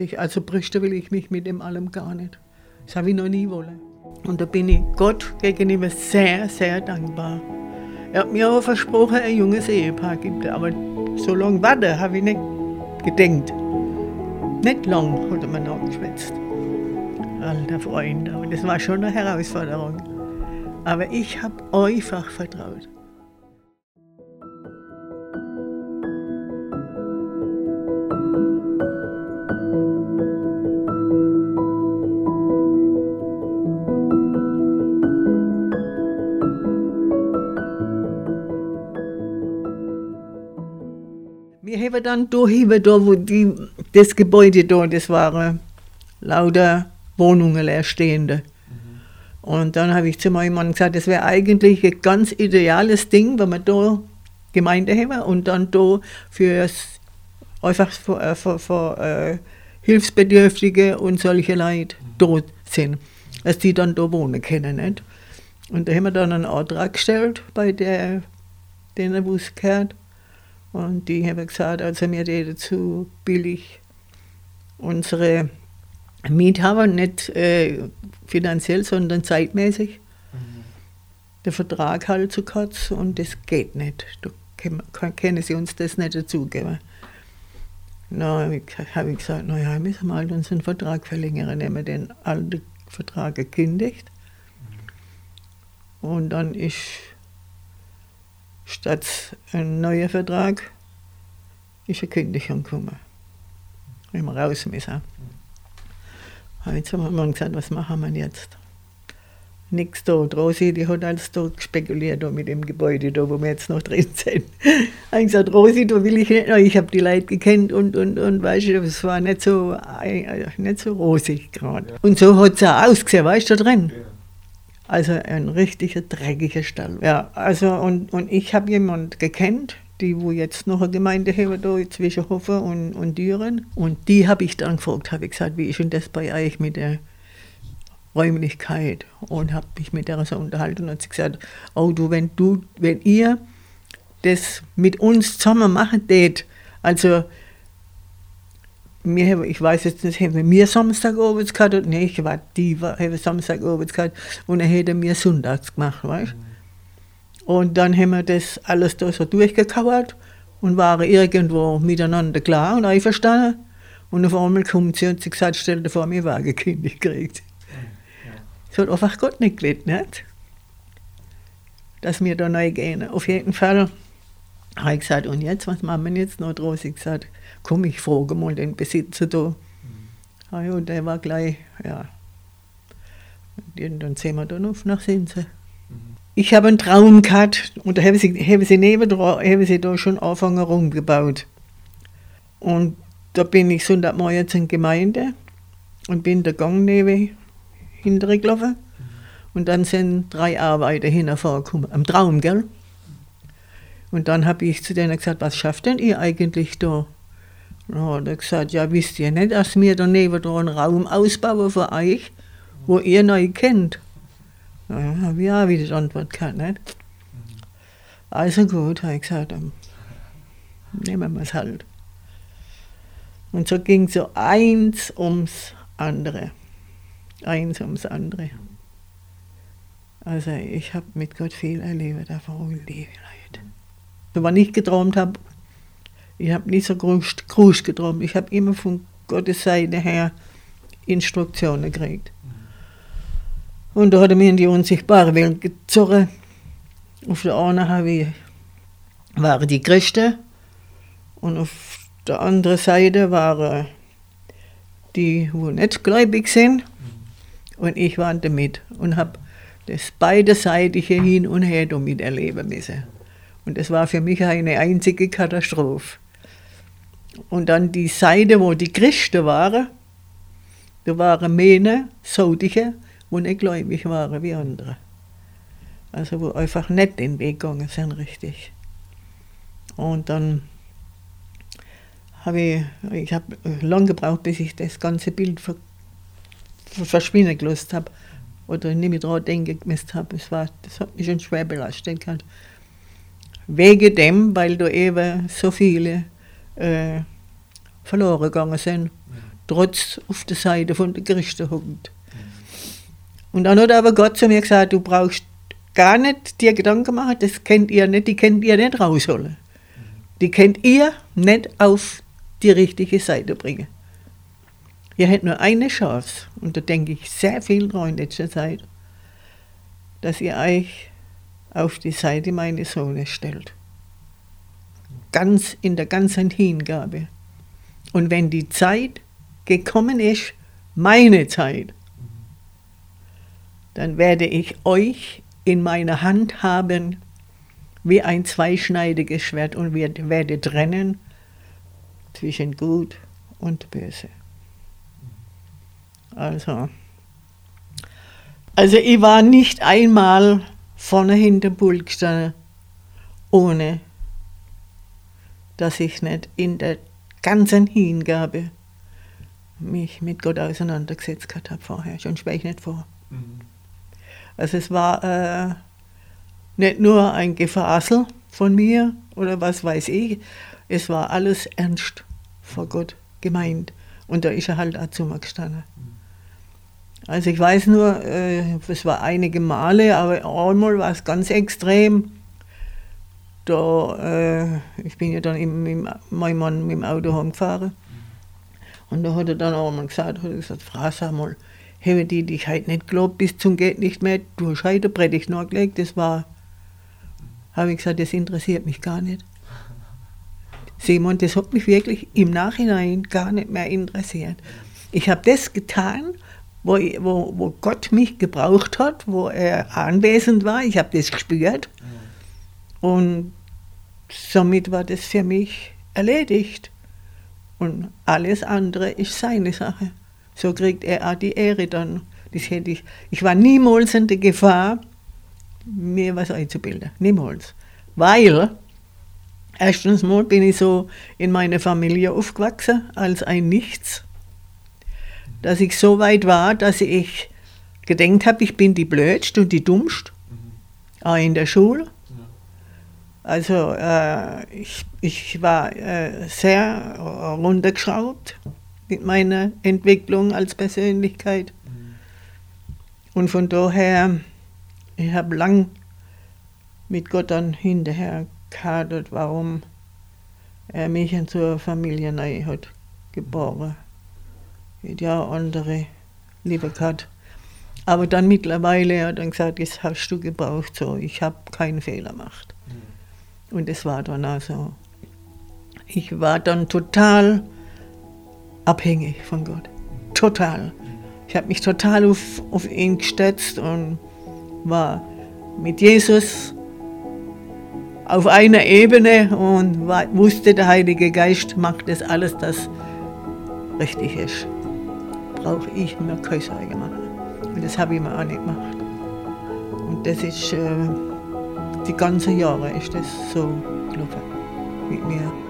Ich, also brüsten will ich mich mit dem allem gar nicht. Das habe ich noch nie wollen. Und da bin ich Gott gegenüber sehr, sehr dankbar. Er hat mir auch versprochen, ein junges Ehepaar gibt. Aber so lange warten habe ich nicht gedenkt. Nicht lang hat er mir noch geschwätzt. Alter Freund, aber das war schon eine Herausforderung. Aber ich habe einfach vertraut. Wir haben dann da, da wo die, das Gebäude da, das waren lauter Wohnungen leerstehende. Und dann habe ich zu meinem Mann gesagt, das wäre eigentlich ein ganz ideales Ding, wenn wir da Gemeinde haben und dann da für einfach für, für, für Hilfsbedürftige und solche Leute dort sind, dass die dann da wohnen können. Nicht? Und da haben wir dann einen Antrag gestellt bei der, denen, wo es gehört. Und die haben gesagt, also wir die dazu billig unsere Miethaber, nicht äh, finanziell, sondern zeitmäßig. Mhm. Der Vertrag halt zu kurz und das geht nicht. Da können sie uns das nicht dazugeben. Na, habe ich gesagt, naja, wir müssen mal unseren Vertrag verlängern. Haben wir den alten Vertrag gekündigt. Mhm. Und dann ist statt ein neuer Vertrag ist eine Kündigung gekommen. Wenn wir raus müssen. Jetzt haben wir gesagt, was machen wir jetzt? Nichts da. Rosi, die hat alles da spekuliert da mit dem Gebäude, da, wo wir jetzt noch drin sind. ich habe gesagt, Rosi, da will ich nicht noch. Ich habe die Leute gekannt und, und, und weißt du, es war nicht so, äh, nicht so rosig gerade. Ja. Und so hat es auch ausgesehen, weißt du, da drin. Ja. Also ein richtiger dreckiger Stall. Ja, also und, und ich habe jemanden gekannt, die wo jetzt noch eine Gemeinde haben, da zwischen Hofer und, und Düren. Und die habe ich dann gefragt, habe ich gesagt, wie ist denn das bei euch mit der Räumlichkeit? Und habe mich mit der so unterhalten und hat sie gesagt, oh du, wenn du, wenn ihr das mit uns zusammen machen tät, also wir ich weiß jetzt nicht, haben wir Samstag abends gehabt oder nicht, ich war die haben Samstag abends gehabt und dann hätte mir sonntags gemacht, weißt? Und dann haben wir das alles da so durchgekauert und waren irgendwo miteinander klar und einverstanden. Und auf einmal kommt sie und sie gesagt, stell dir vor, mir war gekündigt gekriegt. Das hat einfach Gott nicht gewählt, nicht? Dass wir da neu gehen. Auf jeden Fall habe ich gesagt, und jetzt, was machen wir jetzt noch draus? Ich gesagt, komm, ich frage mal den Besitzer da. Mhm. Ah ja, der war gleich, ja. Und dann sehen wir dann auf nach Sinse. Ich habe einen Traum gehabt und da haben sie, haben sie nebendran, haben sie da schon angefangen rumgebaut. Und da bin ich Sonntagmorgen zur Gemeinde und bin der Gang neben hintergelaufen. Und dann sind drei Arbeiter hingekommen, am Traum, gell? Und dann habe ich zu denen gesagt, was schafft denn ihr eigentlich da? Und hat er gesagt, ja, wisst ihr nicht, dass wir daneben da einen Raum ausbauen für euch, wo ihr neu kennt. Ja, habe ich auch wieder die Antwort gehabt. Nicht? Also gut, habe ich gesagt, dann nehmen wir es halt. Und so ging so eins ums andere. Eins ums andere. Also ich habe mit Gott viel erlebt, davon liebe Leute. Wenn ich geträumt habe, ich habe nicht so groß, groß geträumt, ich habe immer von Gottes Seite her Instruktionen gekriegt. Und da hat er mich in die unsichtbare Welt gezogen. Auf der einen habe ich, waren die Christen und auf der anderen Seite waren die, die nicht gläubig sind. Und ich war damit und habe das beiderseitige hin und her damit erleben müssen. Und das war für mich eine einzige Katastrophe. Und dann die Seite, wo die Christen waren, da waren Männer, Saudige, die nicht gläubig waren wie andere. Also wo einfach nicht den Weg gegangen sind, richtig. Und dann habe ich, ich habe lange gebraucht, bis ich das ganze Bild ver, verschwinden gelassen habe oder nicht mehr daran denken gemisst habe. Das, war, das hat mich schon schwer belastet. Wegen dem, weil da eben so viele äh, verloren gegangen sind trotz auf der Seite von der Christen hockt. Und dann hat aber Gott zu mir gesagt, du brauchst gar nicht dir Gedanken machen, das kennt ihr nicht, die könnt ihr nicht rausholen. Die könnt ihr nicht auf die richtige Seite bringen. Ihr hättet nur eine Chance, und da denke ich sehr viel dran in letzter Zeit, dass ihr euch auf die Seite meines Sohnes stellt. Ganz in der ganzen Hingabe. Und wenn die Zeit gekommen ist, meine Zeit, dann werde ich euch in meiner Hand haben wie ein zweischneidiges Schwert und werde trennen zwischen Gut und Böse. Also, also ich war nicht einmal vorne hinter Pult ohne dass ich nicht in der ganzen Hingabe mich mit Gott auseinandergesetzt habe vorher. Schon spreche ich nicht vor. Mhm. Also es war äh, nicht nur ein Gefasel von mir oder was weiß ich, es war alles ernst vor Gott gemeint. Und da ist er halt auch zu mir gestanden. Mhm. Also ich weiß nur, äh, es war einige Male, aber einmal war es ganz extrem. Da, äh, ich bin ja dann im, im, mein Mann mit dem Auto heimgefahren. Und da hat er dann einmal gesagt, hat er gesagt, Frau, sag mal, habe die dich heute nicht geglaubt bis zum geht nicht mehr, du hast heute Predigt nachgelegt, das war, habe ich gesagt, das interessiert mich gar nicht. Simon, das hat mich wirklich im Nachhinein gar nicht mehr interessiert. Ich habe das getan, wo, wo, wo Gott mich gebraucht hat, wo er anwesend war. Ich habe das gespürt. Und somit war das für mich erledigt. Und alles andere ist seine Sache. So kriegt er auch die Ehre dann. Das hätte ich, ich war niemals in der Gefahr, mir was einzubilden. Niemals. Weil, erstens mal bin ich so in meiner Familie aufgewachsen als ein Nichts dass ich so weit war, dass ich gedenkt habe, ich bin die Blödste und die Dummste, auch in der Schule. Also äh, ich, ich war äh, sehr runtergeschraubt mit meiner Entwicklung als Persönlichkeit. Mhm. Und von daher, ich habe lang mit Gott dann hinterher gehadert, warum er mich in zur Familie neu hat geboren ja andere lieber gehabt. Aber dann mittlerweile hat er gesagt, das hast du gebraucht, so, ich habe keinen Fehler gemacht. Mhm. Und es war dann also, ich war dann total abhängig von Gott. Total. Ich habe mich total auf, auf ihn gestützt und war mit Jesus auf einer Ebene und wusste, der Heilige Geist macht das alles, das richtig ist brauche ich mir keine Sorgen machen. Und das habe ich mir auch nicht gemacht. Und das ist, äh, die ganzen Jahre ist das so gelaufen mit mir.